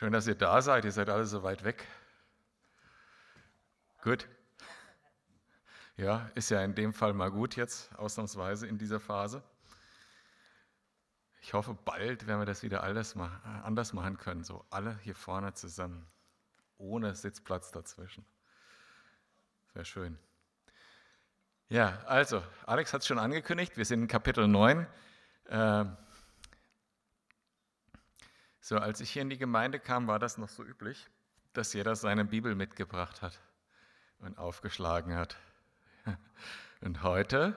Schön, dass ihr da seid. Ihr seid alle so weit weg. Gut. Ja, ist ja in dem Fall mal gut jetzt, ausnahmsweise in dieser Phase. Ich hoffe, bald werden wir das wieder alles mal, anders machen können. So alle hier vorne zusammen, ohne Sitzplatz dazwischen. Wäre schön. Ja, also, Alex hat es schon angekündigt, wir sind in Kapitel 9. Ähm, so, als ich hier in die Gemeinde kam, war das noch so üblich, dass jeder seine Bibel mitgebracht hat und aufgeschlagen hat. Und heute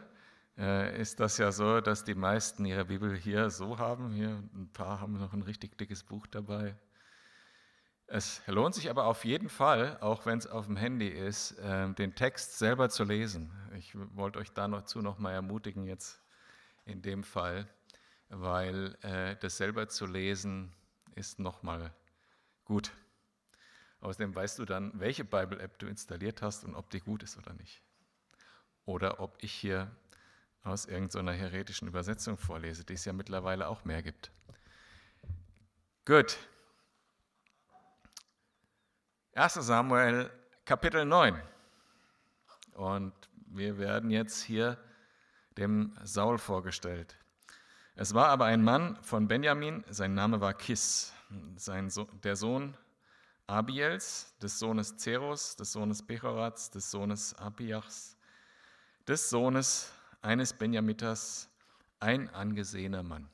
äh, ist das ja so, dass die meisten ihre Bibel hier so haben. Hier ein paar haben noch ein richtig dickes Buch dabei. Es lohnt sich aber auf jeden Fall, auch wenn es auf dem Handy ist, äh, den Text selber zu lesen. Ich wollte euch dazu noch mal ermutigen jetzt in dem Fall, weil äh, das selber zu lesen ist nochmal gut. Außerdem weißt du dann, welche Bible-App du installiert hast und ob die gut ist oder nicht. Oder ob ich hier aus irgendeiner heretischen Übersetzung vorlese, die es ja mittlerweile auch mehr gibt. Gut. 1 Samuel Kapitel 9. Und wir werden jetzt hier dem Saul vorgestellt. Es war aber ein Mann von Benjamin, sein Name war Kis, sein so der Sohn Abiels, des Sohnes Zeros, des Sohnes Bechorats, des Sohnes Abiachs, des Sohnes eines Benjamiters, ein angesehener Mann.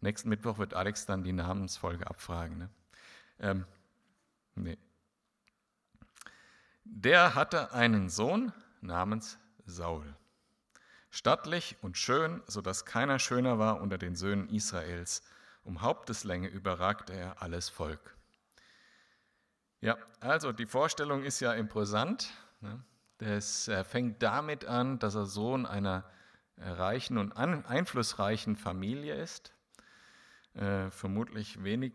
Nächsten Mittwoch wird Alex dann die Namensfolge abfragen. Ne? Ähm, nee. Der hatte einen Sohn namens Saul stattlich und schön, so dass keiner schöner war unter den Söhnen Israels. Um Haupteslänge überragte er alles Volk. Ja, also die Vorstellung ist ja imposant. Ne? Das fängt damit an, dass er Sohn einer reichen und einflussreichen Familie ist, äh, vermutlich wenig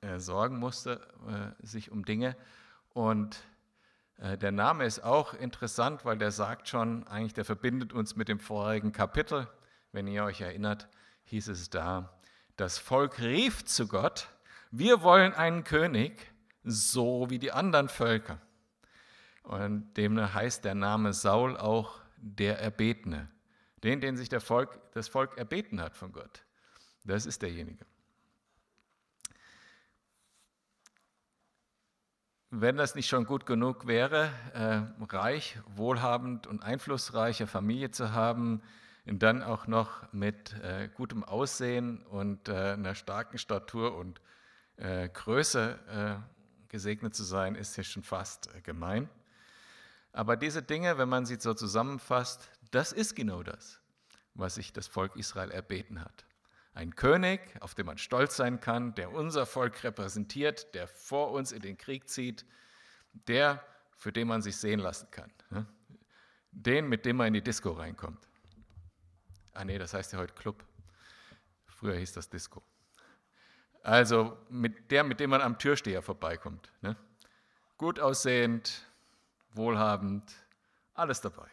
äh, sorgen musste äh, sich um Dinge und äh, der Name ist auch interessant, weil der sagt schon, eigentlich der verbindet uns mit dem vorigen Kapitel. Wenn ihr euch erinnert, hieß es da, das Volk rief zu Gott, wir wollen einen König, so wie die anderen Völker. Und dem heißt der Name Saul auch der Erbetene, den, den sich Volk, das Volk erbeten hat von Gott. Das ist derjenige. Wenn das nicht schon gut genug wäre, äh, reich, wohlhabend und einflussreiche Familie zu haben, und dann auch noch mit äh, gutem Aussehen und äh, einer starken Statur und äh, Größe äh, gesegnet zu sein, ist ja schon fast äh, gemein. Aber diese Dinge, wenn man sie so zusammenfasst, das ist genau das, was sich das Volk Israel erbeten hat. Ein König, auf den man stolz sein kann, der unser Volk repräsentiert, der vor uns in den Krieg zieht, der, für den man sich sehen lassen kann. Den, mit dem man in die Disco reinkommt. Ah nee, das heißt ja heute Club. Früher hieß das Disco. Also mit der, mit dem man am Türsteher vorbeikommt. Ne? Gut aussehend, wohlhabend, alles dabei.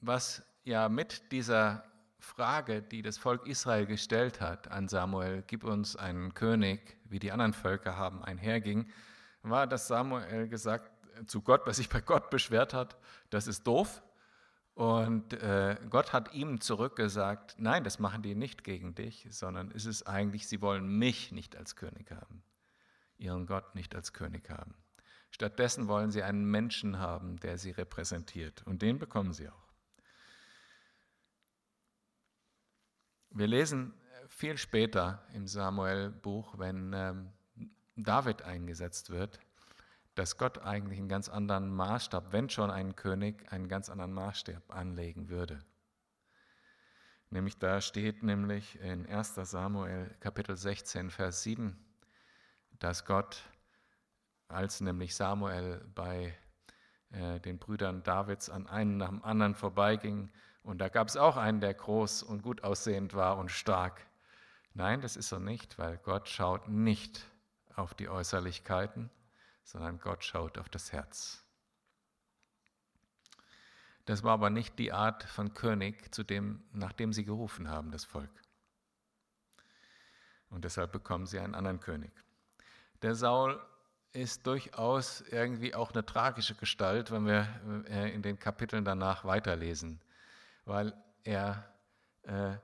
Was ja mit dieser Frage, die das Volk Israel gestellt hat an Samuel, gib uns einen König, wie die anderen Völker haben, einherging, war, dass Samuel gesagt zu Gott, was sich bei Gott beschwert hat, das ist doof. Und äh, Gott hat ihm zurückgesagt, nein, das machen die nicht gegen dich, sondern es ist eigentlich, sie wollen mich nicht als König haben, ihren Gott nicht als König haben. Stattdessen wollen sie einen Menschen haben, der sie repräsentiert. Und den bekommen sie auch. Wir lesen viel später im Samuel-Buch, wenn ähm, David eingesetzt wird, dass Gott eigentlich einen ganz anderen Maßstab, wenn schon ein König, einen ganz anderen Maßstab anlegen würde. Nämlich da steht nämlich in 1 Samuel Kapitel 16, Vers 7, dass Gott, als nämlich Samuel bei äh, den Brüdern Davids an einen nach dem anderen vorbeiging, und da gab es auch einen, der groß und gut aussehend war und stark. Nein, das ist er nicht, weil Gott schaut nicht auf die Äußerlichkeiten, sondern Gott schaut auf das Herz. Das war aber nicht die Art von König, zu dem, nach dem sie gerufen haben, das Volk. Und deshalb bekommen sie einen anderen König. Der Saul ist durchaus irgendwie auch eine tragische Gestalt, wenn wir äh, in den Kapiteln danach weiterlesen, weil er äh,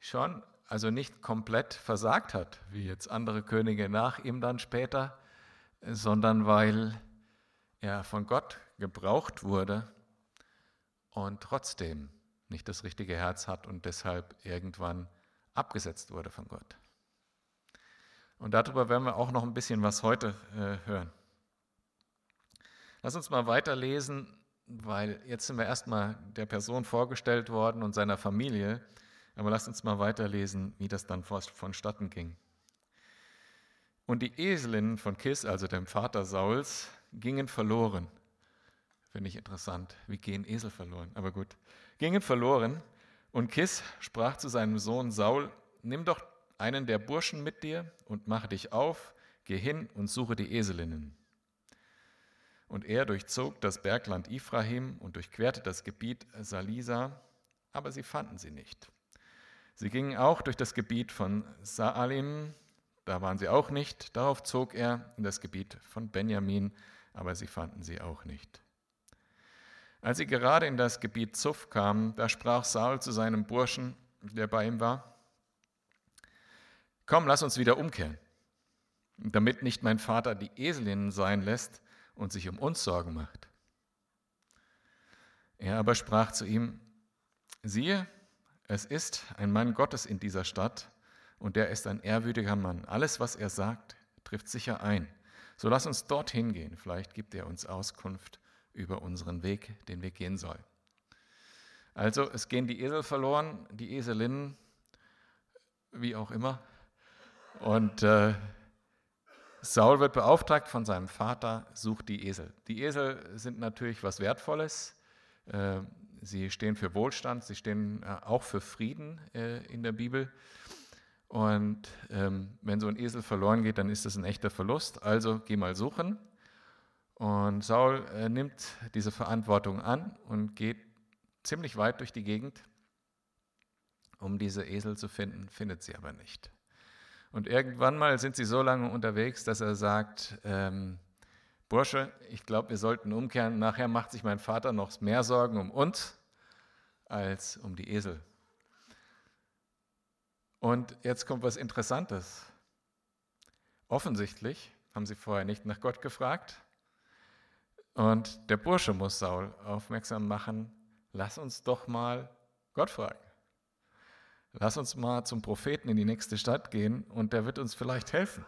schon, also nicht komplett versagt hat, wie jetzt andere Könige nach ihm dann später, sondern weil er von Gott gebraucht wurde und trotzdem nicht das richtige Herz hat und deshalb irgendwann abgesetzt wurde von Gott. Und darüber werden wir auch noch ein bisschen was heute äh, hören. Lass uns mal weiterlesen, weil jetzt sind wir erstmal der Person vorgestellt worden und seiner Familie. Aber lasst uns mal weiterlesen, wie das dann vonstatten ging. Und die Eselinnen von Kis, also dem Vater Sauls, gingen verloren. Finde ich interessant. Wie gehen Esel verloren? Aber gut. Gingen verloren. Und Kis sprach zu seinem Sohn Saul: Nimm doch einen der Burschen mit dir und mache dich auf, geh hin und suche die Eselinnen. Und er durchzog das Bergland Ephraim und durchquerte das Gebiet Salisa, aber sie fanden sie nicht. Sie gingen auch durch das Gebiet von Saalim, da waren sie auch nicht. Darauf zog er in das Gebiet von Benjamin, aber sie fanden sie auch nicht. Als sie gerade in das Gebiet Zuf kamen, da sprach Saul zu seinem Burschen, der bei ihm war, Komm, lass uns wieder umkehren, damit nicht mein Vater die Eselinnen sein lässt und sich um uns Sorgen macht. Er aber sprach zu ihm, siehe, es ist ein Mann Gottes in dieser Stadt und der ist ein ehrwürdiger Mann. Alles, was er sagt, trifft sicher ein. So lass uns dorthin gehen. Vielleicht gibt er uns Auskunft über unseren Weg, den wir gehen sollen. Also es gehen die Esel verloren, die Eselinnen, wie auch immer. Und äh, Saul wird beauftragt von seinem Vater, sucht die Esel. Die Esel sind natürlich was Wertvolles. Äh, sie stehen für Wohlstand, sie stehen äh, auch für Frieden äh, in der Bibel. Und ähm, wenn so ein Esel verloren geht, dann ist das ein echter Verlust. Also geh mal suchen. Und Saul nimmt diese Verantwortung an und geht ziemlich weit durch die Gegend, um diese Esel zu finden, findet sie aber nicht. Und irgendwann mal sind sie so lange unterwegs, dass er sagt, ähm, Bursche, ich glaube, wir sollten umkehren. Nachher macht sich mein Vater noch mehr Sorgen um uns als um die Esel. Und jetzt kommt was Interessantes. Offensichtlich haben sie vorher nicht nach Gott gefragt. Und der Bursche muss Saul aufmerksam machen, lass uns doch mal Gott fragen. Lass uns mal zum Propheten in die nächste Stadt gehen und der wird uns vielleicht helfen.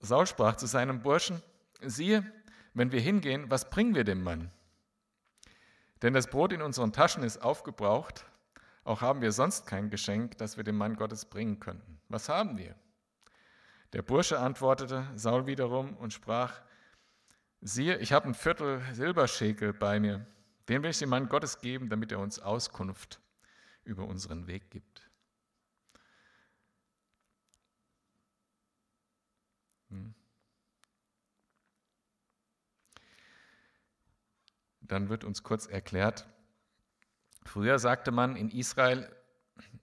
Saul sprach zu seinem Burschen, siehe, wenn wir hingehen, was bringen wir dem Mann? Denn das Brot in unseren Taschen ist aufgebraucht, auch haben wir sonst kein Geschenk, das wir dem Mann Gottes bringen könnten. Was haben wir? Der Bursche antwortete Saul wiederum und sprach, siehe, ich habe ein Viertel Silberschäkel bei mir, den will ich dem Mann Gottes geben, damit er uns Auskunft über unseren Weg gibt. Hm. Dann wird uns kurz erklärt, früher sagte man in Israel,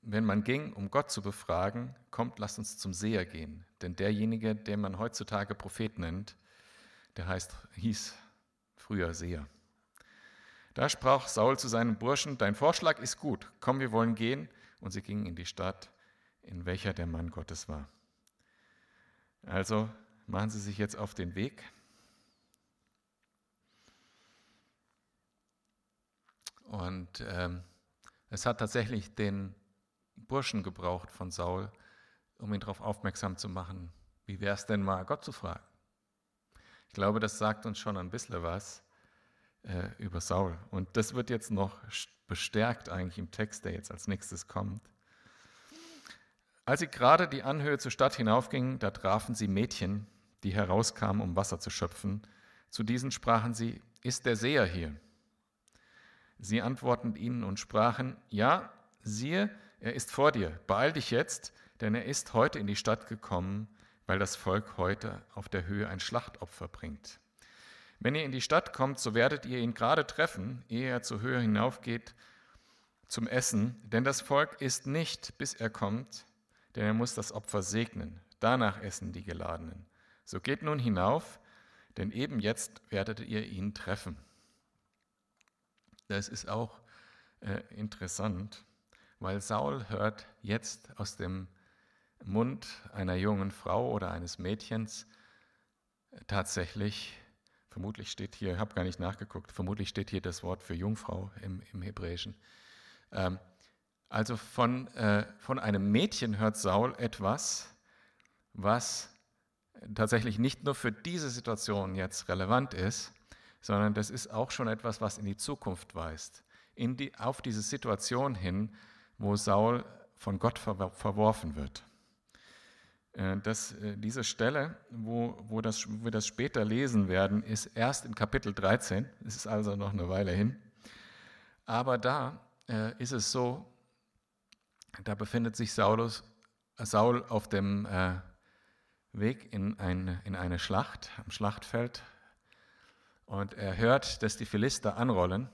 wenn man ging, um Gott zu befragen, kommt, lasst uns zum Seher gehen. Denn derjenige, den man heutzutage Prophet nennt, der heißt, hieß früher Seher. Da sprach Saul zu seinen Burschen, dein Vorschlag ist gut, komm, wir wollen gehen. Und sie gingen in die Stadt, in welcher der Mann Gottes war. Also machen sie sich jetzt auf den Weg. Und ähm, es hat tatsächlich den Burschen gebraucht von Saul, um ihn darauf aufmerksam zu machen, wie wäre es denn mal, Gott zu fragen. Ich glaube, das sagt uns schon ein bisschen was äh, über Saul. Und das wird jetzt noch bestärkt eigentlich im Text, der jetzt als nächstes kommt. Als sie gerade die Anhöhe zur Stadt hinaufgingen, da trafen sie Mädchen, die herauskamen, um Wasser zu schöpfen. Zu diesen sprachen sie, ist der Seher hier? Sie antworteten ihnen und sprachen, ja, siehe, er ist vor dir, beeil dich jetzt, denn er ist heute in die Stadt gekommen, weil das Volk heute auf der Höhe ein Schlachtopfer bringt. Wenn ihr in die Stadt kommt, so werdet ihr ihn gerade treffen, ehe er zur Höhe hinaufgeht zum Essen, denn das Volk isst nicht, bis er kommt, denn er muss das Opfer segnen. Danach essen die Geladenen. So geht nun hinauf, denn eben jetzt werdet ihr ihn treffen. Das ist auch äh, interessant, weil Saul hört jetzt aus dem Mund einer jungen Frau oder eines Mädchens tatsächlich, vermutlich steht hier, ich habe gar nicht nachgeguckt, vermutlich steht hier das Wort für Jungfrau im, im Hebräischen. Ähm, also von, äh, von einem Mädchen hört Saul etwas, was tatsächlich nicht nur für diese Situation jetzt relevant ist, sondern das ist auch schon etwas, was in die Zukunft weist, in die, auf diese Situation hin, wo Saul von Gott verworfen wird. Äh, das, äh, diese Stelle, wo, wo, das, wo wir das später lesen werden, ist erst in Kapitel 13, es ist also noch eine Weile hin. Aber da äh, ist es so, da befindet sich Saulus, Saul auf dem Weg in, ein, in eine Schlacht, am Schlachtfeld, und er hört, dass die Philister anrollen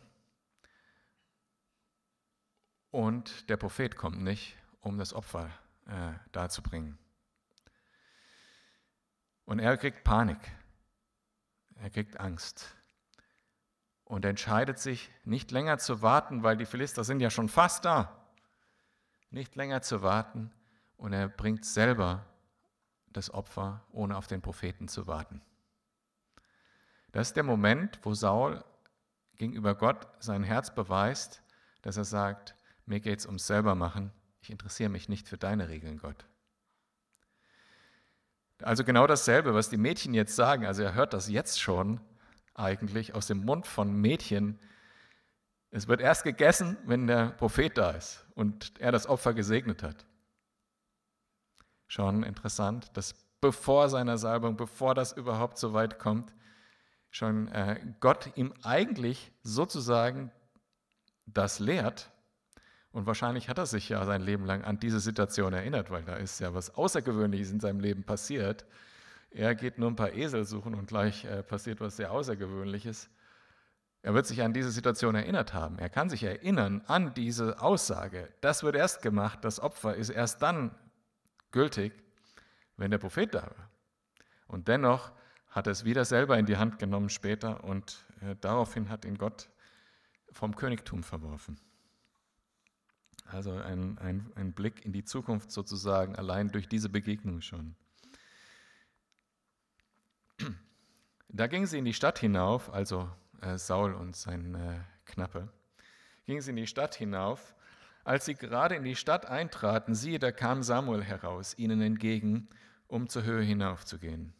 und der Prophet kommt nicht, um das Opfer äh, darzubringen. Und er kriegt Panik. Er kriegt Angst. Und entscheidet sich, nicht länger zu warten, weil die Philister sind ja schon fast da. Nicht länger zu warten. Und er bringt selber das Opfer, ohne auf den Propheten zu warten. Das ist der Moment, wo Saul gegenüber Gott sein Herz beweist, dass er sagt, mir geht es ums Selbermachen, ich interessiere mich nicht für deine Regeln, Gott. Also genau dasselbe, was die Mädchen jetzt sagen. Also er hört das jetzt schon eigentlich aus dem Mund von Mädchen. Es wird erst gegessen, wenn der Prophet da ist und er das Opfer gesegnet hat. Schon interessant, dass bevor seiner Salbung, bevor das überhaupt so weit kommt, schon äh, Gott ihm eigentlich sozusagen das lehrt, und wahrscheinlich hat er sich ja sein Leben lang an diese Situation erinnert, weil da ist ja was Außergewöhnliches in seinem Leben passiert. Er geht nur ein paar Esel suchen und gleich äh, passiert was sehr Außergewöhnliches. Er wird sich an diese Situation erinnert haben. Er kann sich erinnern an diese Aussage. Das wird erst gemacht, das Opfer ist erst dann gültig, wenn der Prophet da war. Und dennoch hat er es wieder selber in die Hand genommen später und äh, daraufhin hat ihn Gott vom Königtum verworfen. Also ein, ein, ein Blick in die Zukunft sozusagen, allein durch diese Begegnung schon. Da gingen sie in die Stadt hinauf, also äh, Saul und sein äh, Knappe, gingen sie in die Stadt hinauf. Als sie gerade in die Stadt eintraten, siehe, da kam Samuel heraus, ihnen entgegen, um zur Höhe hinaufzugehen.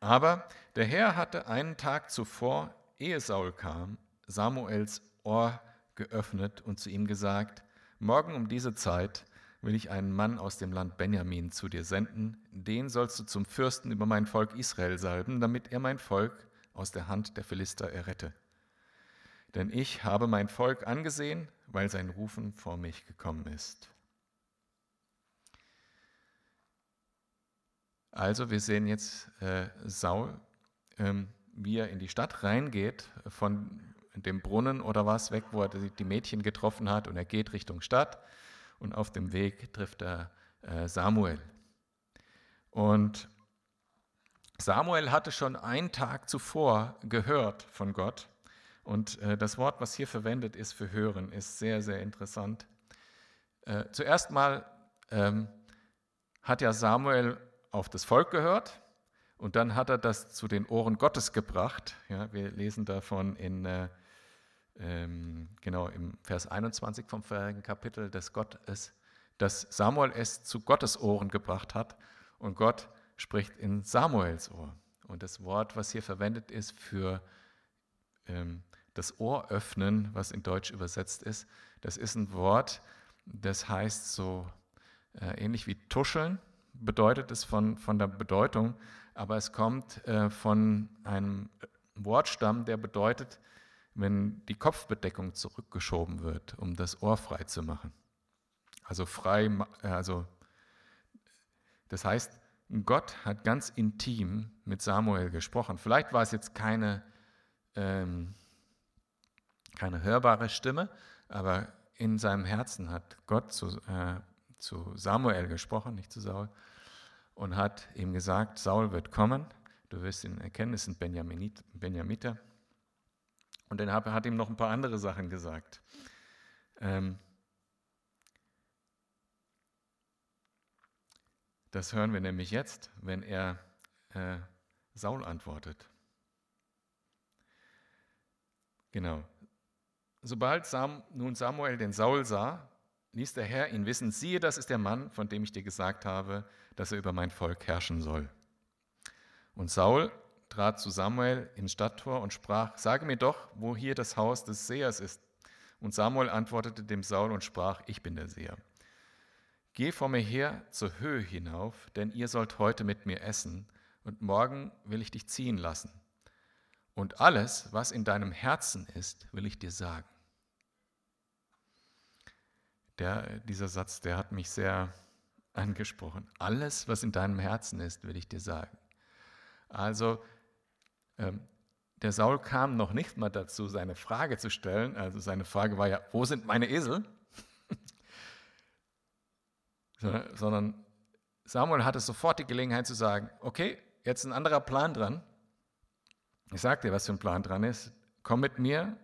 Aber der Herr hatte einen Tag zuvor, ehe Saul kam, Samuels Ohr geöffnet und zu ihm gesagt, morgen um diese Zeit will ich einen Mann aus dem Land Benjamin zu dir senden, den sollst du zum Fürsten über mein Volk Israel salben, damit er mein Volk aus der Hand der Philister errette. Denn ich habe mein Volk angesehen, weil sein Rufen vor mich gekommen ist. Also wir sehen jetzt äh, Saul, ähm, wie er in die Stadt reingeht, von dem Brunnen oder was weg, wo er die Mädchen getroffen hat und er geht Richtung Stadt und auf dem Weg trifft er äh, Samuel. Und Samuel hatte schon einen Tag zuvor gehört von Gott und äh, das Wort, was hier verwendet ist für hören, ist sehr, sehr interessant. Äh, zuerst mal ähm, hat ja Samuel auf das Volk gehört und dann hat er das zu den Ohren Gottes gebracht. Ja, wir lesen davon in ähm, genau im Vers 21 vom vorherigen Kapitel, dass Gott es, dass Samuel es zu Gottes Ohren gebracht hat und Gott spricht in Samuels Ohr. Und das Wort, was hier verwendet ist für ähm, das Ohr öffnen, was in Deutsch übersetzt ist, das ist ein Wort, das heißt so äh, ähnlich wie tuscheln, bedeutet es von, von der Bedeutung, aber es kommt äh, von einem Wortstamm, der bedeutet, wenn die Kopfbedeckung zurückgeschoben wird, um das Ohr frei zu machen. Also frei, äh, also das heißt, Gott hat ganz intim mit Samuel gesprochen. Vielleicht war es jetzt keine, ähm, keine hörbare Stimme, aber in seinem Herzen hat Gott zu, äh, zu Samuel gesprochen, nicht zu Saul, und hat ihm gesagt, Saul wird kommen, du wirst ihn erkennen, es sind Benjamiter. Und dann hat ihm noch ein paar andere Sachen gesagt. Ähm, Das hören wir nämlich jetzt, wenn er äh, Saul antwortet. Genau. Sobald Sam, nun Samuel den Saul sah, ließ der Herr ihn wissen, siehe, das ist der Mann, von dem ich dir gesagt habe, dass er über mein Volk herrschen soll. Und Saul trat zu Samuel ins Stadttor und sprach, sage mir doch, wo hier das Haus des Sehers ist. Und Samuel antwortete dem Saul und sprach, ich bin der Seher. Geh vor mir her zur Höhe hinauf, denn ihr sollt heute mit mir essen, und morgen will ich dich ziehen lassen. Und alles, was in deinem Herzen ist, will ich dir sagen. Der, dieser Satz, der hat mich sehr angesprochen. Alles, was in deinem Herzen ist, will ich dir sagen. Also, der Saul kam noch nicht mal dazu, seine Frage zu stellen. Also seine Frage war ja, wo sind meine Esel? sondern Samuel hatte sofort die Gelegenheit zu sagen, okay, jetzt ein anderer Plan dran. Ich sage dir, was für ein Plan dran ist. Komm mit mir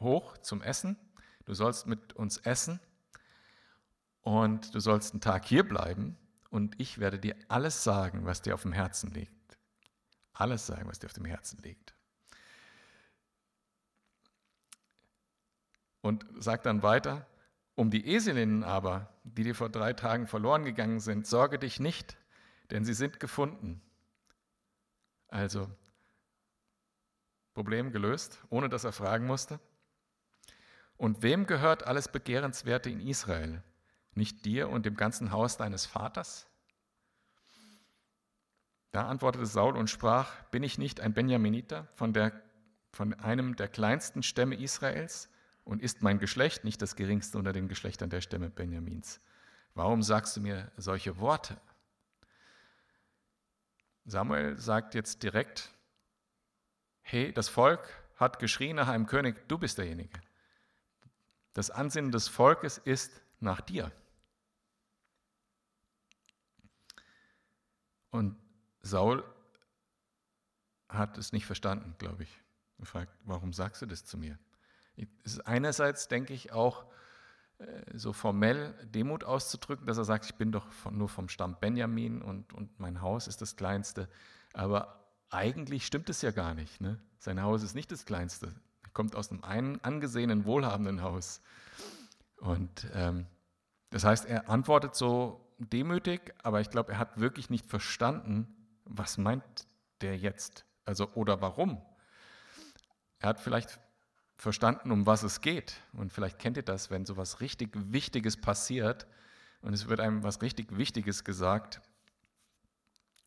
hoch zum Essen. Du sollst mit uns essen und du sollst einen Tag hier bleiben und ich werde dir alles sagen, was dir auf dem Herzen liegt. Alles sagen, was dir auf dem Herzen liegt. Und sagt dann weiter, um die Eselinnen aber, die dir vor drei Tagen verloren gegangen sind, sorge dich nicht, denn sie sind gefunden. Also, Problem gelöst, ohne dass er fragen musste. Und wem gehört alles Begehrenswerte in Israel? Nicht dir und dem ganzen Haus deines Vaters? Da antwortete Saul und sprach, bin ich nicht ein Benjaminiter von, der, von einem der kleinsten Stämme Israels? und ist mein Geschlecht nicht das geringste unter den Geschlechtern der Stämme Benjamins. Warum sagst du mir solche Worte? Samuel sagt jetzt direkt, hey, das Volk hat geschrien nach einem König, du bist derjenige. Das Ansinnen des Volkes ist nach dir. Und Saul hat es nicht verstanden, glaube ich. Er fragt, warum sagst du das zu mir? Es ist einerseits, denke ich, auch äh, so formell Demut auszudrücken, dass er sagt, ich bin doch nur vom Stamm Benjamin und, und mein Haus ist das kleinste. Aber eigentlich stimmt es ja gar nicht. Ne? Sein Haus ist nicht das kleinste. Er kommt aus einem angesehenen, wohlhabenden Haus. Und ähm, das heißt, er antwortet so demütig, aber ich glaube, er hat wirklich nicht verstanden, was meint der jetzt? Also, oder warum? Er hat vielleicht verstanden, um was es geht. Und vielleicht kennt ihr das, wenn so was richtig Wichtiges passiert und es wird einem was richtig Wichtiges gesagt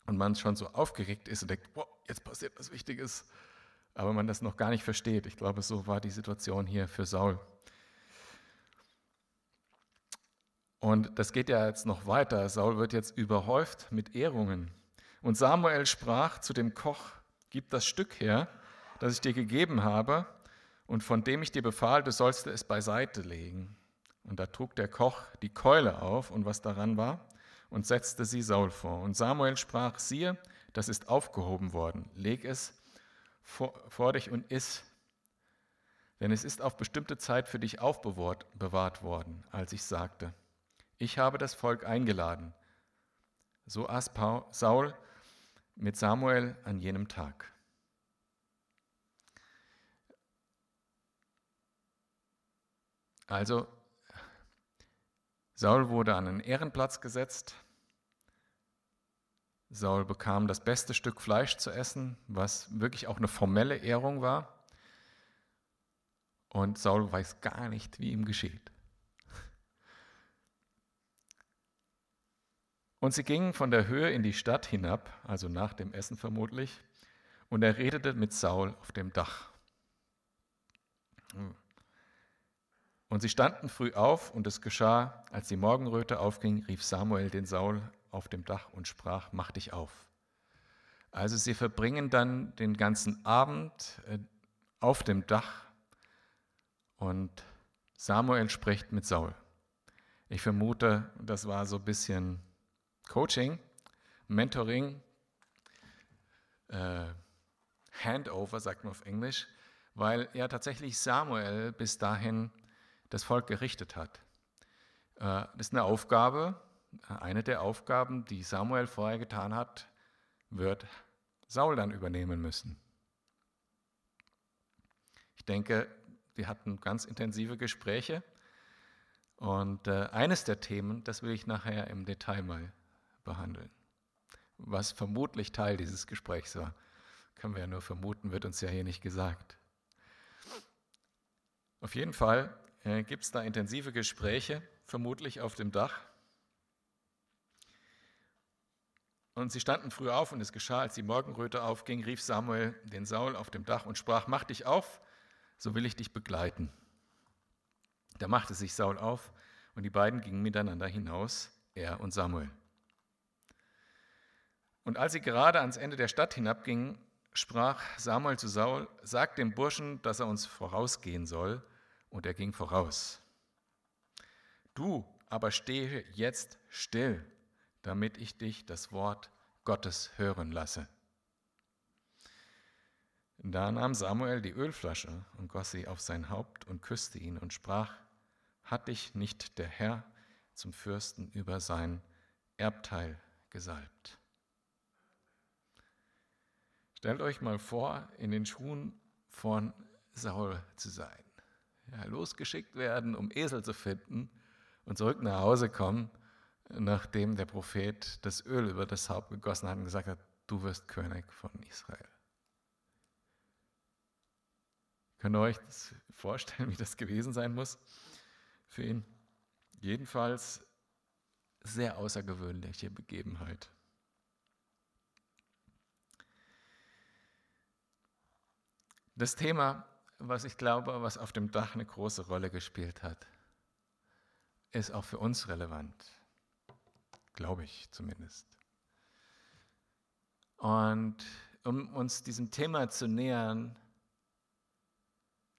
und man schon so aufgeregt ist und denkt, wow, jetzt passiert was Wichtiges, aber man das noch gar nicht versteht. Ich glaube, so war die Situation hier für Saul. Und das geht ja jetzt noch weiter. Saul wird jetzt überhäuft mit Ehrungen. Und Samuel sprach zu dem Koch, gib das Stück her, das ich dir gegeben habe, und von dem ich dir befahl, du sollst es beiseite legen. Und da trug der Koch die Keule auf und was daran war und setzte sie Saul vor. Und Samuel sprach, siehe, das ist aufgehoben worden, leg es vor, vor dich und iss. Denn es ist auf bestimmte Zeit für dich aufbewahrt worden, als ich sagte, ich habe das Volk eingeladen. So aß Saul mit Samuel an jenem Tag. Also, Saul wurde an einen Ehrenplatz gesetzt. Saul bekam das beste Stück Fleisch zu essen, was wirklich auch eine formelle Ehrung war. Und Saul weiß gar nicht, wie ihm geschieht. Und sie gingen von der Höhe in die Stadt hinab, also nach dem Essen vermutlich, und er redete mit Saul auf dem Dach. Und sie standen früh auf, und es geschah, als die Morgenröte aufging, rief Samuel den Saul auf dem Dach und sprach, mach dich auf. Also sie verbringen dann den ganzen Abend äh, auf dem Dach und Samuel spricht mit Saul. Ich vermute, das war so ein bisschen Coaching, Mentoring, äh, Handover, sagt man auf Englisch, weil ja tatsächlich Samuel bis dahin das Volk gerichtet hat. Äh, das ist eine Aufgabe, eine der Aufgaben, die Samuel vorher getan hat, wird Saul dann übernehmen müssen. Ich denke, wir hatten ganz intensive Gespräche und äh, eines der Themen, das will ich nachher im Detail mal behandeln, was vermutlich Teil dieses Gesprächs war. Können wir ja nur vermuten, wird uns ja hier nicht gesagt. Auf jeden Fall äh, gibt es da intensive Gespräche, vermutlich auf dem Dach. Und sie standen früh auf und es geschah, als die Morgenröte aufging, rief Samuel den Saul auf dem Dach und sprach, mach dich auf, so will ich dich begleiten. Da machte sich Saul auf und die beiden gingen miteinander hinaus, er und Samuel. Und als sie gerade ans Ende der Stadt hinabgingen, sprach Samuel zu Saul, sag dem Burschen, dass er uns vorausgehen soll, und er ging voraus. Du aber stehe jetzt still damit ich dich das Wort Gottes hören lasse. Da nahm Samuel die Ölflasche und goss sie auf sein Haupt und küsste ihn und sprach, hat dich nicht der Herr zum Fürsten über sein Erbteil gesalbt? Stellt euch mal vor, in den Schuhen von Saul zu sein. Ja, losgeschickt werden, um Esel zu finden und zurück nach Hause kommen nachdem der Prophet das Öl über das Haupt gegossen hat und gesagt hat, du wirst König von Israel. Könnt ihr euch das vorstellen, wie das gewesen sein muss für ihn? Jedenfalls sehr außergewöhnliche Begebenheit. Das Thema, was ich glaube, was auf dem Dach eine große Rolle gespielt hat, ist auch für uns relevant glaube ich zumindest. Und um uns diesem Thema zu nähern,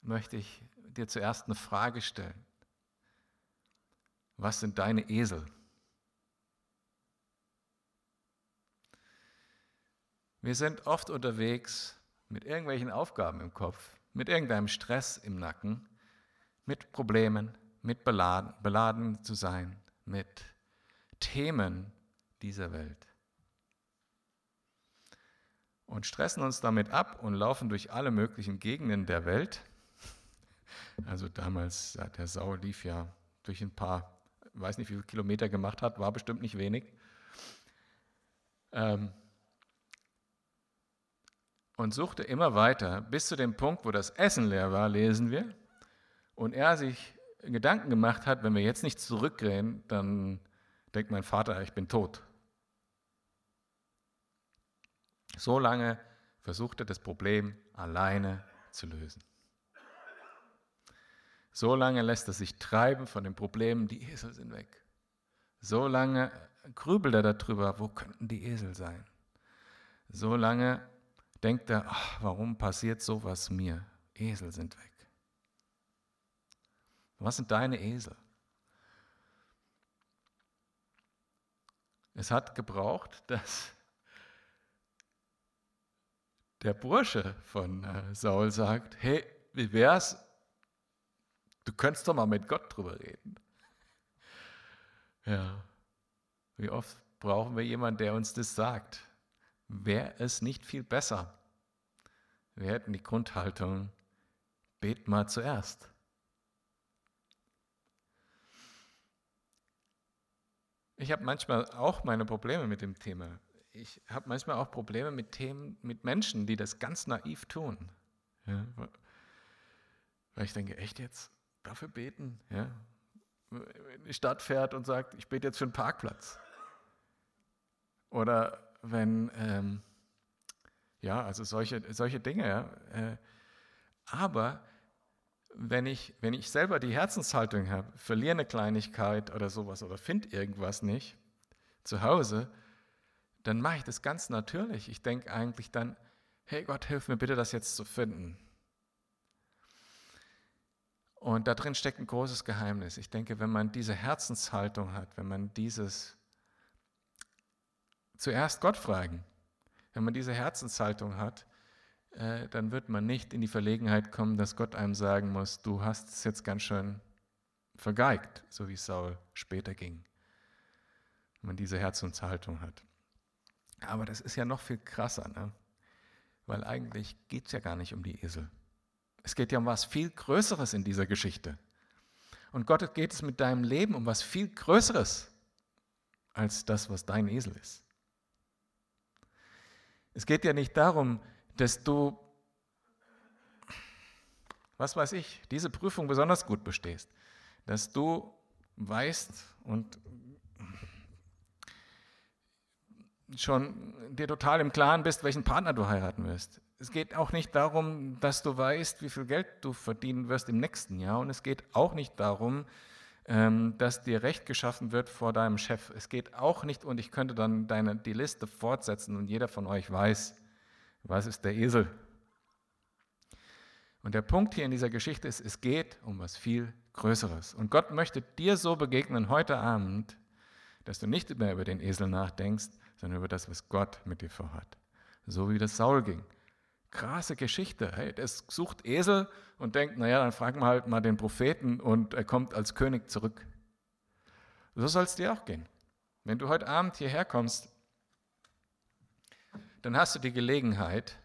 möchte ich dir zuerst eine Frage stellen. Was sind deine Esel? Wir sind oft unterwegs mit irgendwelchen Aufgaben im Kopf, mit irgendeinem Stress im Nacken, mit Problemen, mit beladen, beladen zu sein, mit Themen dieser Welt. Und stressen uns damit ab und laufen durch alle möglichen Gegenden der Welt. Also damals, der Saul lief ja durch ein paar, weiß nicht, wie viele Kilometer gemacht hat, war bestimmt nicht wenig. Ähm, und suchte immer weiter, bis zu dem Punkt, wo das Essen leer war, lesen wir. Und er sich Gedanken gemacht hat, wenn wir jetzt nicht zurückgehen, dann denkt mein Vater, ich bin tot. So lange versucht er das Problem alleine zu lösen. So lange lässt er sich treiben von den Problemen, die Esel sind weg. So lange grübelt er darüber, wo könnten die Esel sein. So lange denkt er, ach, warum passiert sowas mir? Esel sind weg. Was sind deine Esel? Es hat gebraucht, dass der Bursche von äh, Saul sagt, hey, wie wär's? Du könntest doch mal mit Gott drüber reden. Ja, wie oft brauchen wir jemanden, der uns das sagt? Wäre es nicht viel besser? Wir hätten die Grundhaltung, bet mal zuerst. Ich habe manchmal auch meine Probleme mit dem Thema. Ich habe manchmal auch Probleme mit Themen, mit Menschen, die das ganz naiv tun. Ja, weil ich denke, echt jetzt dafür beten? Ja? Wenn die Stadt fährt und sagt, ich bete jetzt für einen Parkplatz. Oder wenn, ähm, ja, also solche, solche Dinge. Äh, aber wenn ich, wenn ich selber die Herzenshaltung habe, verliere eine Kleinigkeit oder sowas oder finde irgendwas nicht, zu Hause, dann mache ich das ganz natürlich. Ich denke eigentlich dann, hey Gott, hilf mir bitte, das jetzt zu finden. Und da drin steckt ein großes Geheimnis. Ich denke, wenn man diese Herzenshaltung hat, wenn man dieses zuerst Gott fragen, wenn man diese Herzenshaltung hat, äh, dann wird man nicht in die Verlegenheit kommen, dass Gott einem sagen muss, du hast es jetzt ganz schön vergeigt, so wie Saul später ging. Wenn man diese Herzenshaltung hat. Aber das ist ja noch viel krasser, ne? weil eigentlich geht es ja gar nicht um die Esel. Es geht ja um was viel Größeres in dieser Geschichte. Und Gott geht es mit deinem Leben um was viel Größeres als das, was dein Esel ist. Es geht ja nicht darum, dass du, was weiß ich, diese Prüfung besonders gut bestehst, dass du weißt und schon dir total im Klaren bist, welchen Partner du heiraten wirst. Es geht auch nicht darum, dass du weißt, wie viel Geld du verdienen wirst im nächsten Jahr. Und es geht auch nicht darum, ähm, dass dir Recht geschaffen wird vor deinem Chef. Es geht auch nicht, und ich könnte dann deine, die Liste fortsetzen und jeder von euch weiß, was ist der Esel. Und der Punkt hier in dieser Geschichte ist, es geht um was viel Größeres. Und Gott möchte dir so begegnen heute Abend, dass du nicht mehr über den Esel nachdenkst, sondern über das, was Gott mit dir vorhat. So wie das Saul ging. Krasse Geschichte. Hey, der sucht Esel und denkt, naja, dann fragen wir halt mal den Propheten und er kommt als König zurück. So soll es dir auch gehen. Wenn du heute Abend hierher kommst, dann hast du die Gelegenheit,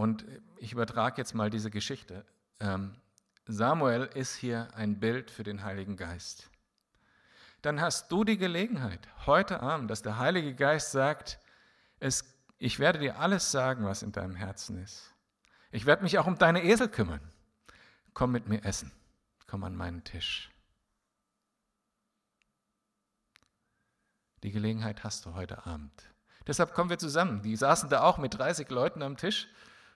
und ich übertrage jetzt mal diese Geschichte. Ähm, Samuel ist hier ein Bild für den Heiligen Geist. Dann hast du die Gelegenheit, heute Abend, dass der Heilige Geist sagt, es ich werde dir alles sagen, was in deinem Herzen ist. Ich werde mich auch um deine Esel kümmern. Komm mit mir essen. Komm an meinen Tisch. Die Gelegenheit hast du heute Abend. Deshalb kommen wir zusammen. Die saßen da auch mit 30 Leuten am Tisch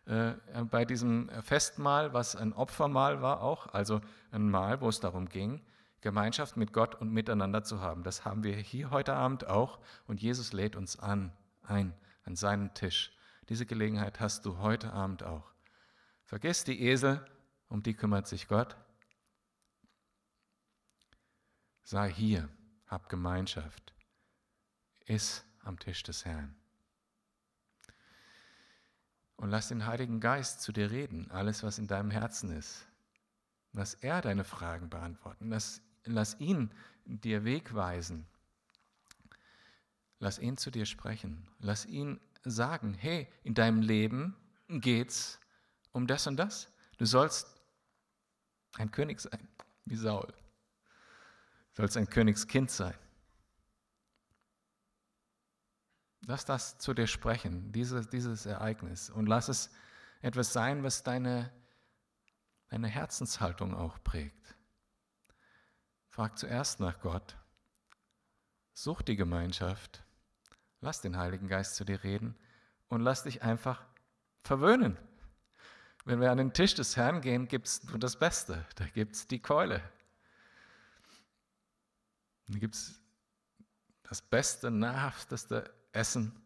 äh, bei diesem Festmahl, was ein Opfermahl war auch, also ein Mahl, wo es darum ging, Gemeinschaft mit Gott und miteinander zu haben. Das haben wir hier heute Abend auch und Jesus lädt uns an, ein an seinen Tisch. Diese Gelegenheit hast du heute Abend auch. Vergiss die Esel, um die kümmert sich Gott. Sei hier, hab Gemeinschaft, iss am Tisch des Herrn. Und lass den Heiligen Geist zu dir reden, alles, was in deinem Herzen ist. Lass er deine Fragen beantworten. Lass, lass ihn dir Weg weisen. Lass ihn zu dir sprechen. Lass ihn sagen, hey, in deinem Leben geht's um das und das. Du sollst ein König sein, wie Saul. Du sollst ein Königskind sein. Lass das zu dir sprechen, dieses, dieses Ereignis. Und lass es etwas sein, was deine, deine Herzenshaltung auch prägt. Frag zuerst nach Gott. Such die Gemeinschaft Lass den Heiligen Geist zu dir reden und lass dich einfach verwöhnen. Wenn wir an den Tisch des Herrn gehen, gibt es nur das Beste. Da gibt es die Keule. Da gibt es das beste, nahrhafteste Essen,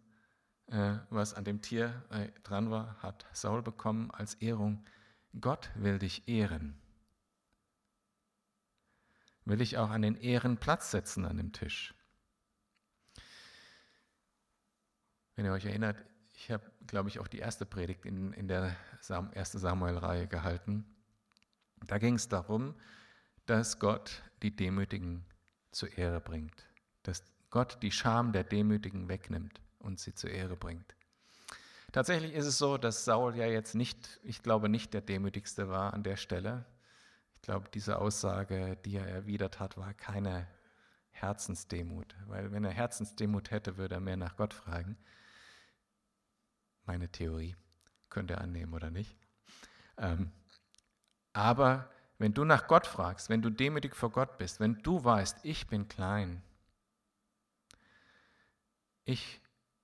äh, was an dem Tier äh, dran war, hat Saul bekommen als Ehrung. Gott will dich ehren. Will ich auch an den Ehrenplatz setzen an dem Tisch. Wenn ihr euch erinnert, ich habe, glaube ich, auch die erste Predigt in, in der Sam, erste Samuel-Reihe gehalten. Da ging es darum, dass Gott die Demütigen zur Ehre bringt. Dass Gott die Scham der Demütigen wegnimmt und sie zur Ehre bringt. Tatsächlich ist es so, dass Saul ja jetzt nicht, ich glaube nicht der Demütigste war an der Stelle. Ich glaube, diese Aussage, die er erwidert hat, war keine Herzensdemut. Weil wenn er Herzensdemut hätte, würde er mehr nach Gott fragen meine Theorie. Könnt ihr annehmen oder nicht. Ähm, aber wenn du nach Gott fragst, wenn du demütig vor Gott bist, wenn du weißt, ich bin klein, ich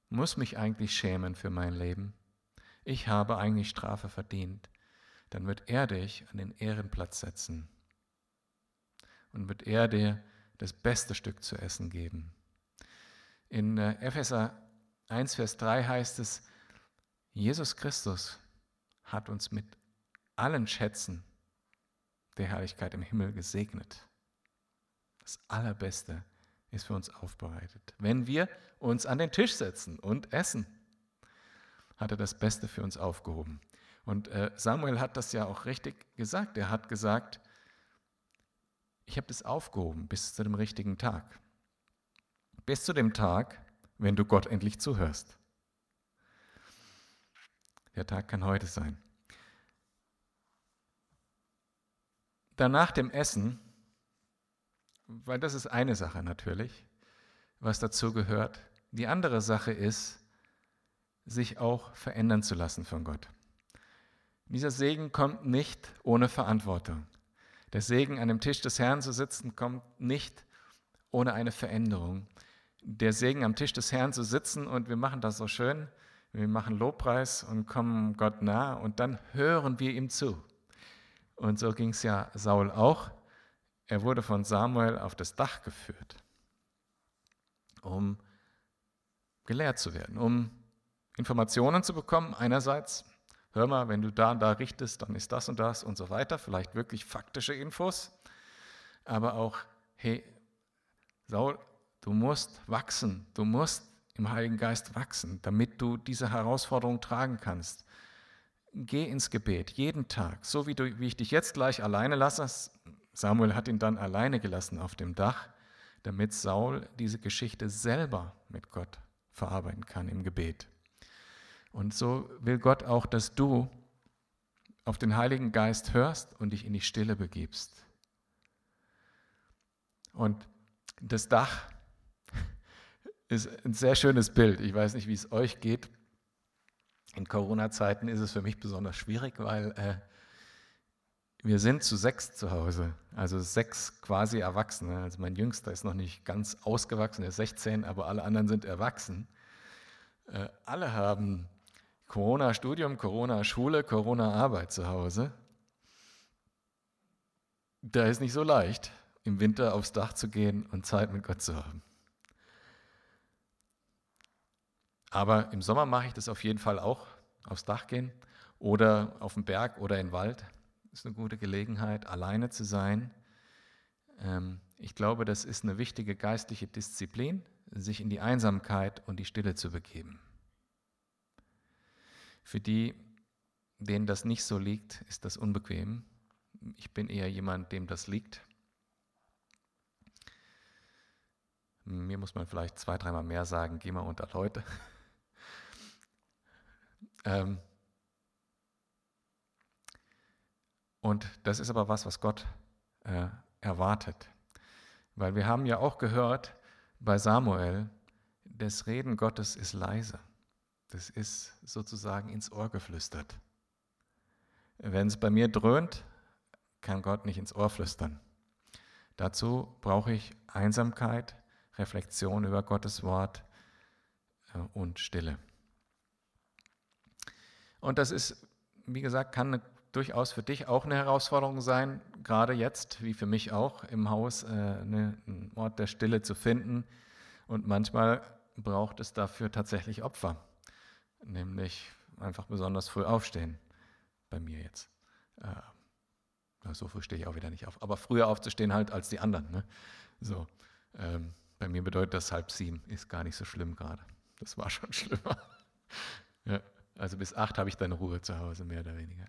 muss mich eigentlich schämen für mein Leben, ich habe eigentlich Strafe verdient, dann wird er dich an den Ehrenplatz setzen und wird er dir das beste Stück zu essen geben. In äh, Epheser 1, Vers 3 heißt es, Jesus Christus hat uns mit allen Schätzen der Herrlichkeit im Himmel gesegnet. Das Allerbeste ist für uns aufbereitet. Wenn wir uns an den Tisch setzen und essen, hat er das Beste für uns aufgehoben. Und äh, Samuel hat das ja auch richtig gesagt. Er hat gesagt, ich habe das aufgehoben bis zu dem richtigen Tag. Bis zu dem Tag, wenn du Gott endlich zuhörst. Der Tag kann heute sein. Danach dem Essen, weil das ist eine Sache natürlich, was dazu gehört. Die andere Sache ist, sich auch verändern zu lassen von Gott. Dieser Segen kommt nicht ohne Verantwortung. Der Segen, an dem Tisch des Herrn zu sitzen, kommt nicht ohne eine Veränderung. Der Segen, am Tisch des Herrn zu sitzen und wir machen das so schön, wir machen Lobpreis und kommen Gott nah und dann hören wir ihm zu. Und so ging es ja Saul auch. Er wurde von Samuel auf das Dach geführt, um gelehrt zu werden, um Informationen zu bekommen einerseits hör mal, wenn du da und da richtest, dann ist das und das und so weiter, vielleicht wirklich faktische Infos, aber auch, hey, Saul, du musst wachsen, du musst im Heiligen Geist wachsen, damit du diese Herausforderung tragen kannst. Geh ins Gebet, jeden Tag, so wie, du, wie ich dich jetzt gleich alleine lasse. Samuel hat ihn dann alleine gelassen auf dem Dach, damit Saul diese Geschichte selber mit Gott verarbeiten kann im Gebet. Und so will Gott auch, dass du auf den Heiligen Geist hörst und dich in die Stille begibst. Und das Dach ist ein sehr schönes Bild. Ich weiß nicht, wie es euch geht. In Corona-Zeiten ist es für mich besonders schwierig, weil äh, wir sind zu sechs zu Hause, also sechs quasi Erwachsene. Also mein Jüngster ist noch nicht ganz ausgewachsen, er ist 16, aber alle anderen sind erwachsen. Äh, alle haben Corona-Studium, Corona-Schule, Corona-Arbeit zu Hause. Da ist nicht so leicht, im Winter aufs Dach zu gehen und Zeit mit Gott zu haben. Aber im Sommer mache ich das auf jeden Fall auch, aufs Dach gehen oder auf den Berg oder in den Wald. Ist eine gute Gelegenheit, alleine zu sein. Ähm, ich glaube, das ist eine wichtige geistliche Disziplin, sich in die Einsamkeit und die Stille zu begeben. Für die, denen das nicht so liegt, ist das unbequem. Ich bin eher jemand, dem das liegt. Mir muss man vielleicht zwei, dreimal mehr sagen, geh mal unter Leute. ähm und das ist aber was, was Gott äh, erwartet. Weil wir haben ja auch gehört bei Samuel, das Reden Gottes ist leise. Das ist sozusagen ins Ohr geflüstert. Wenn es bei mir dröhnt, kann Gott nicht ins Ohr flüstern. Dazu brauche ich Einsamkeit, Reflexion über Gottes Wort äh, und Stille. Und das ist, wie gesagt, kann durchaus für dich auch eine Herausforderung sein, gerade jetzt, wie für mich auch, im Haus äh, einen Ort der Stille zu finden. Und manchmal braucht es dafür tatsächlich Opfer nämlich einfach besonders früh aufstehen. Bei mir jetzt. Äh, so früh stehe ich auch wieder nicht auf. Aber früher aufzustehen halt als die anderen. Ne? So, ähm, bei mir bedeutet das halb sieben. Ist gar nicht so schlimm gerade. Das war schon schlimmer. ja, also bis acht habe ich dann Ruhe zu Hause, mehr oder weniger.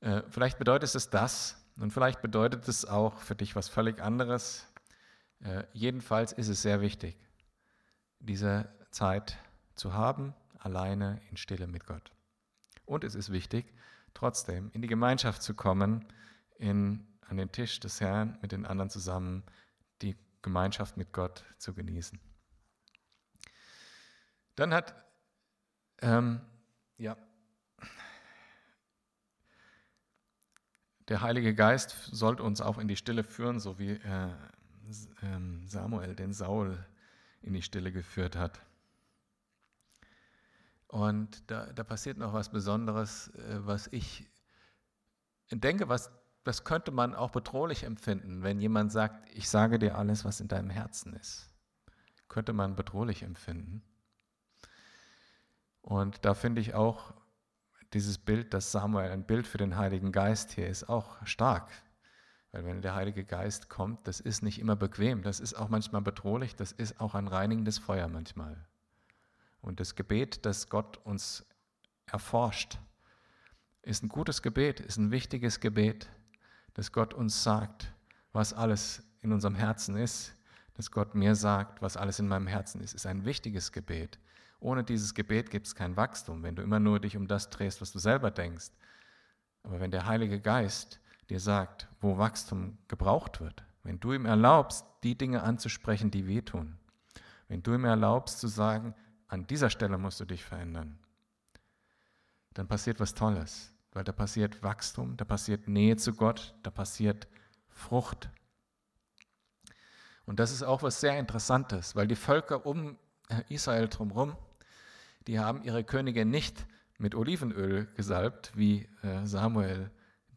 Äh, vielleicht bedeutet es das und vielleicht bedeutet es auch für dich was völlig anderes. Äh, jedenfalls ist es sehr wichtig, diese Zeit zu haben, alleine in Stille mit Gott. Und es ist wichtig, trotzdem in die Gemeinschaft zu kommen, in, an den Tisch des Herrn mit den anderen zusammen die Gemeinschaft mit Gott zu genießen. Dann hat, ähm, ja, der Heilige Geist sollte uns auch in die Stille führen, so wie äh, ähm, Samuel den Saul in die Stille geführt hat. Und da, da passiert noch was Besonderes, äh, was ich denke, was, das könnte man auch bedrohlich empfinden, wenn jemand sagt, ich sage dir alles, was in deinem Herzen ist. könnte man bedrohlich empfinden. Und da finde ich auch dieses Bild, dass Samuel ein Bild für den Heiligen Geist hier ist, auch stark. Weil wenn der Heilige Geist kommt, das ist nicht immer bequem, das ist auch manchmal bedrohlich, das ist auch ein reinigendes Feuer manchmal. Und das Gebet, das Gott uns erforscht, ist ein gutes Gebet, ist ein wichtiges Gebet, dass Gott uns sagt, was alles in unserem Herzen ist, dass Gott mir sagt, was alles in meinem Herzen ist, ist ein wichtiges Gebet. Ohne dieses Gebet gibt es kein Wachstum, wenn du immer nur dich um das drehst, was du selber denkst. Aber wenn der Heilige Geist dir sagt, wo Wachstum gebraucht wird, wenn du ihm erlaubst, die Dinge anzusprechen, die wehtun, wenn du ihm erlaubst zu sagen, an dieser Stelle musst du dich verändern, dann passiert was Tolles, weil da passiert Wachstum, da passiert Nähe zu Gott, da passiert Frucht. Und das ist auch was sehr Interessantes, weil die Völker um Israel drumherum, die haben ihre Könige nicht mit Olivenöl gesalbt, wie äh, Samuel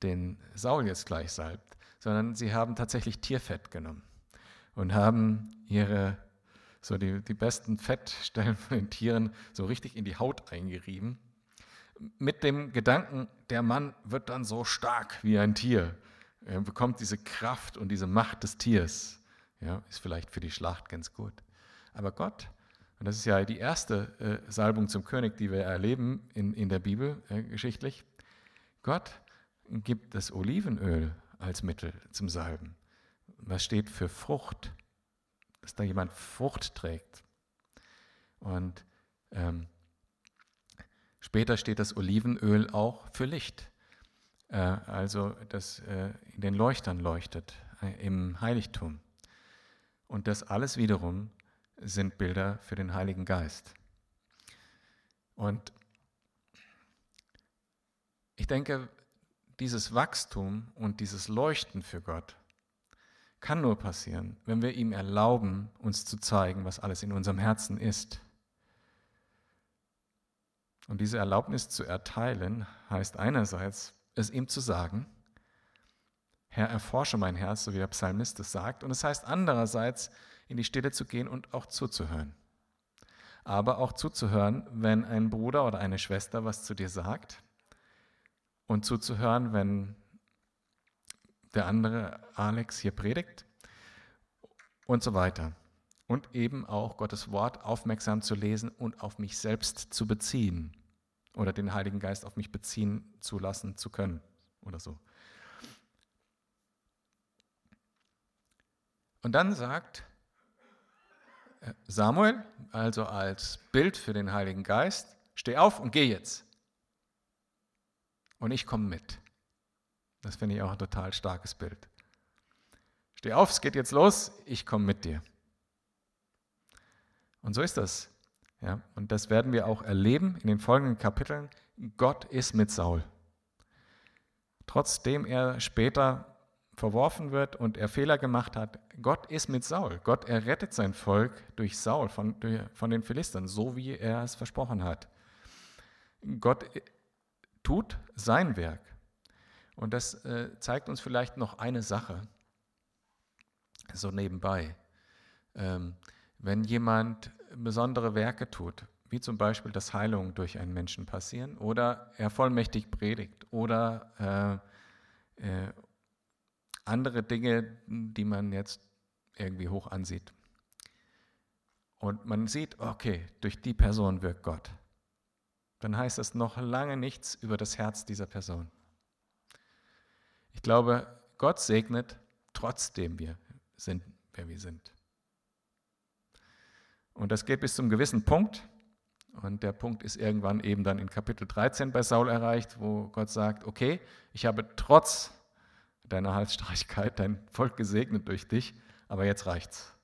den Saul jetzt gleich salbt, sondern sie haben tatsächlich Tierfett genommen und haben ihre so die, die besten Fettstellen von den Tieren so richtig in die Haut eingerieben, mit dem Gedanken, der Mann wird dann so stark wie ein Tier. Er bekommt diese Kraft und diese Macht des Tiers. Ja, ist vielleicht für die Schlacht ganz gut. Aber Gott, und das ist ja die erste äh, Salbung zum König, die wir erleben in, in der Bibel äh, geschichtlich, Gott gibt das Olivenöl als Mittel zum Salben. Was steht für Frucht? Dass da jemand Frucht trägt. Und ähm, später steht das Olivenöl auch für Licht. Äh, also, das äh, in den Leuchtern leuchtet, äh, im Heiligtum. Und das alles wiederum sind Bilder für den Heiligen Geist. Und ich denke, dieses Wachstum und dieses Leuchten für Gott kann nur passieren, wenn wir ihm erlauben, uns zu zeigen, was alles in unserem Herzen ist. Und diese Erlaubnis zu erteilen heißt einerseits, es ihm zu sagen, Herr, erforsche mein Herz, so wie der Psalmist es sagt. Und es heißt andererseits, in die Stille zu gehen und auch zuzuhören. Aber auch zuzuhören, wenn ein Bruder oder eine Schwester was zu dir sagt und zuzuhören, wenn der andere Alex hier predigt und so weiter. Und eben auch Gottes Wort aufmerksam zu lesen und auf mich selbst zu beziehen oder den Heiligen Geist auf mich beziehen zu lassen zu können oder so. Und dann sagt Samuel, also als Bild für den Heiligen Geist, steh auf und geh jetzt und ich komme mit. Das finde ich auch ein total starkes Bild. Steh auf, es geht jetzt los, ich komme mit dir. Und so ist das. Ja, und das werden wir auch erleben in den folgenden Kapiteln. Gott ist mit Saul. Trotzdem er später verworfen wird und er Fehler gemacht hat, Gott ist mit Saul. Gott errettet sein Volk durch Saul von, von den Philistern, so wie er es versprochen hat. Gott tut sein Werk. Und das äh, zeigt uns vielleicht noch eine Sache, so nebenbei. Ähm, wenn jemand besondere Werke tut, wie zum Beispiel, dass Heilungen durch einen Menschen passieren oder er vollmächtig predigt oder äh, äh, andere Dinge, die man jetzt irgendwie hoch ansieht. Und man sieht, okay, durch die Person wirkt Gott dann heißt das noch lange nichts über das Herz dieser Person. Ich glaube, Gott segnet, trotzdem wir sind, wer wir sind. Und das geht bis zum gewissen Punkt. Und der Punkt ist irgendwann eben dann in Kapitel 13 bei Saul erreicht, wo Gott sagt, okay, ich habe trotz deiner Halsstreichkeit dein Volk gesegnet durch dich, aber jetzt reicht's.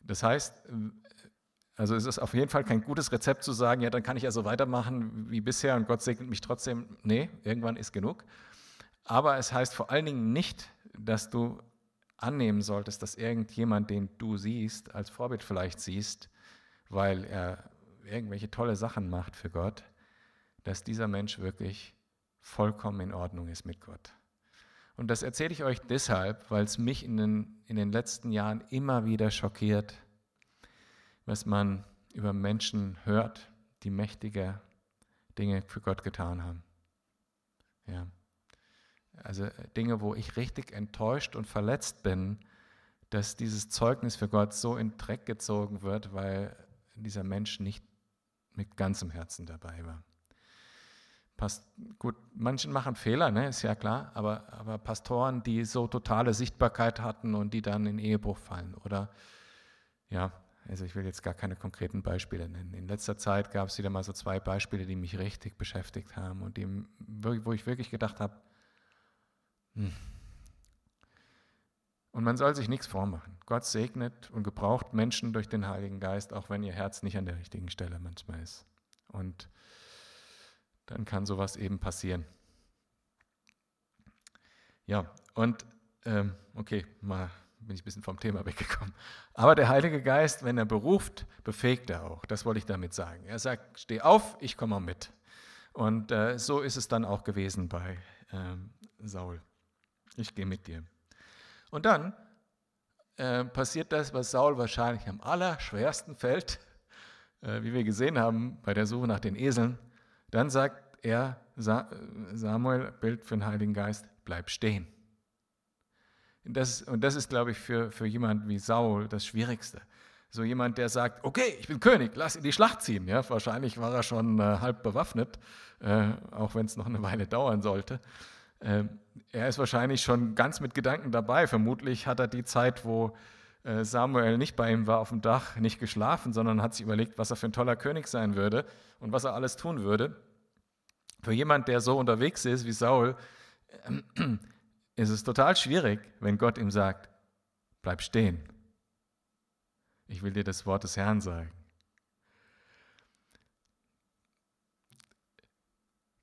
Das heißt, also es ist auf jeden Fall kein gutes Rezept zu sagen, ja, dann kann ich ja so weitermachen wie bisher und Gott segnet mich trotzdem. Nee, irgendwann ist genug. Aber es heißt vor allen Dingen nicht, dass du annehmen solltest, dass irgendjemand, den du siehst, als Vorbild vielleicht siehst, weil er irgendwelche tolle Sachen macht für Gott, dass dieser Mensch wirklich vollkommen in Ordnung ist mit Gott. Und das erzähle ich euch deshalb, weil es mich in den, in den letzten Jahren immer wieder schockiert, was man über Menschen hört, die mächtige Dinge für Gott getan haben. Ja. Also Dinge, wo ich richtig enttäuscht und verletzt bin, dass dieses Zeugnis für Gott so in Dreck gezogen wird, weil dieser Mensch nicht mit ganzem Herzen dabei war. Past, gut, manchen machen Fehler, ne, ist ja klar, aber, aber Pastoren, die so totale Sichtbarkeit hatten und die dann in Ehebruch fallen oder ja, also ich will jetzt gar keine konkreten Beispiele nennen. In letzter Zeit gab es wieder mal so zwei Beispiele, die mich richtig beschäftigt haben und die, wo ich wirklich gedacht habe, hm. und man soll sich nichts vormachen. Gott segnet und gebraucht Menschen durch den Heiligen Geist, auch wenn ihr Herz nicht an der richtigen Stelle manchmal ist. Und dann kann sowas eben passieren. Ja, und ähm, okay, mal bin ich ein bisschen vom Thema weggekommen. Aber der Heilige Geist, wenn er beruft, befähigt er auch. Das wollte ich damit sagen. Er sagt, steh auf, ich komme mit. Und äh, so ist es dann auch gewesen bei ähm, Saul. Ich gehe mit dir. Und dann äh, passiert das, was Saul wahrscheinlich am allerschwersten fällt, äh, wie wir gesehen haben bei der Suche nach den Eseln. Dann sagt er, Sa Samuel, Bild für den Heiligen Geist, bleib stehen. Das, und das ist, glaube ich, für, für jemand wie Saul das Schwierigste. So jemand, der sagt, okay, ich bin König, lass in die Schlacht ziehen. Ja, wahrscheinlich war er schon äh, halb bewaffnet, äh, auch wenn es noch eine Weile dauern sollte. Äh, er ist wahrscheinlich schon ganz mit Gedanken dabei. Vermutlich hat er die Zeit, wo Samuel nicht bei ihm war auf dem Dach, nicht geschlafen, sondern hat sich überlegt, was er für ein toller König sein würde und was er alles tun würde. Für jemand, der so unterwegs ist wie Saul, ist es total schwierig, wenn Gott ihm sagt, bleib stehen. Ich will dir das Wort des Herrn sagen.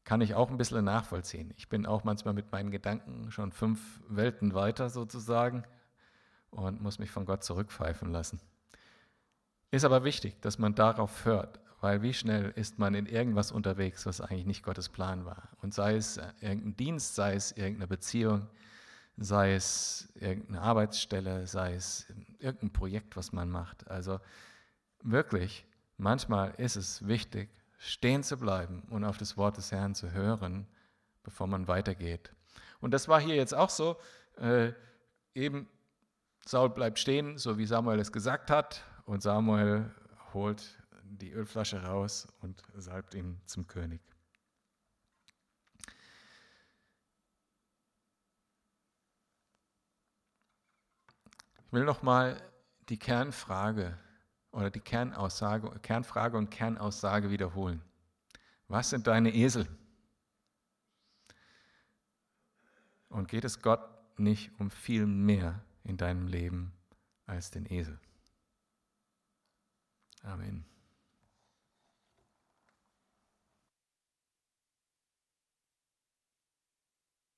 Kann ich auch ein bisschen nachvollziehen. Ich bin auch manchmal mit meinen Gedanken schon fünf Welten weiter sozusagen und muss mich von Gott zurückpfeifen lassen. Ist aber wichtig, dass man darauf hört, weil wie schnell ist man in irgendwas unterwegs, was eigentlich nicht Gottes Plan war. Und sei es irgendein Dienst, sei es irgendeine Beziehung, sei es irgendeine Arbeitsstelle, sei es irgendein Projekt, was man macht. Also wirklich, manchmal ist es wichtig, stehen zu bleiben und auf das Wort des Herrn zu hören, bevor man weitergeht. Und das war hier jetzt auch so. Äh, eben, Saul bleibt stehen, so wie Samuel es gesagt hat, und Samuel holt die Ölflasche raus und salbt ihn zum König. Ich will nochmal die Kernfrage oder die Kernaussage, Kernfrage und Kernaussage wiederholen. Was sind deine Esel? Und geht es Gott nicht um viel mehr in deinem Leben als den Esel. Amen.